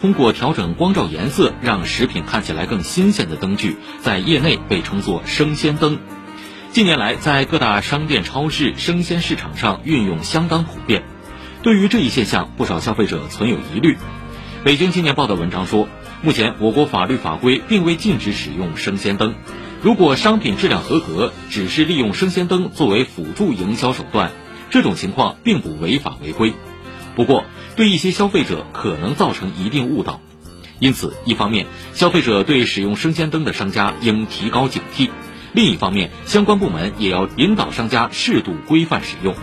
通过调整光照颜色，让食品看起来更新鲜的灯具，在业内被称作生鲜灯。近年来，在各大商店、超市、生鲜市场上运用相当普遍。对于这一现象，不少消费者存有疑虑。北京青年报的文章说，目前我国法律法规并未禁止使用生鲜灯。如果商品质量合格，只是利用生鲜灯作为辅助营销手段，这种情况并不违法违规。不过，对一些消费者可能造成一定误导。因此，一方面，消费者对使用生鲜灯的商家应提高警惕；另一方面，相关部门也要引导商家适度规范使用。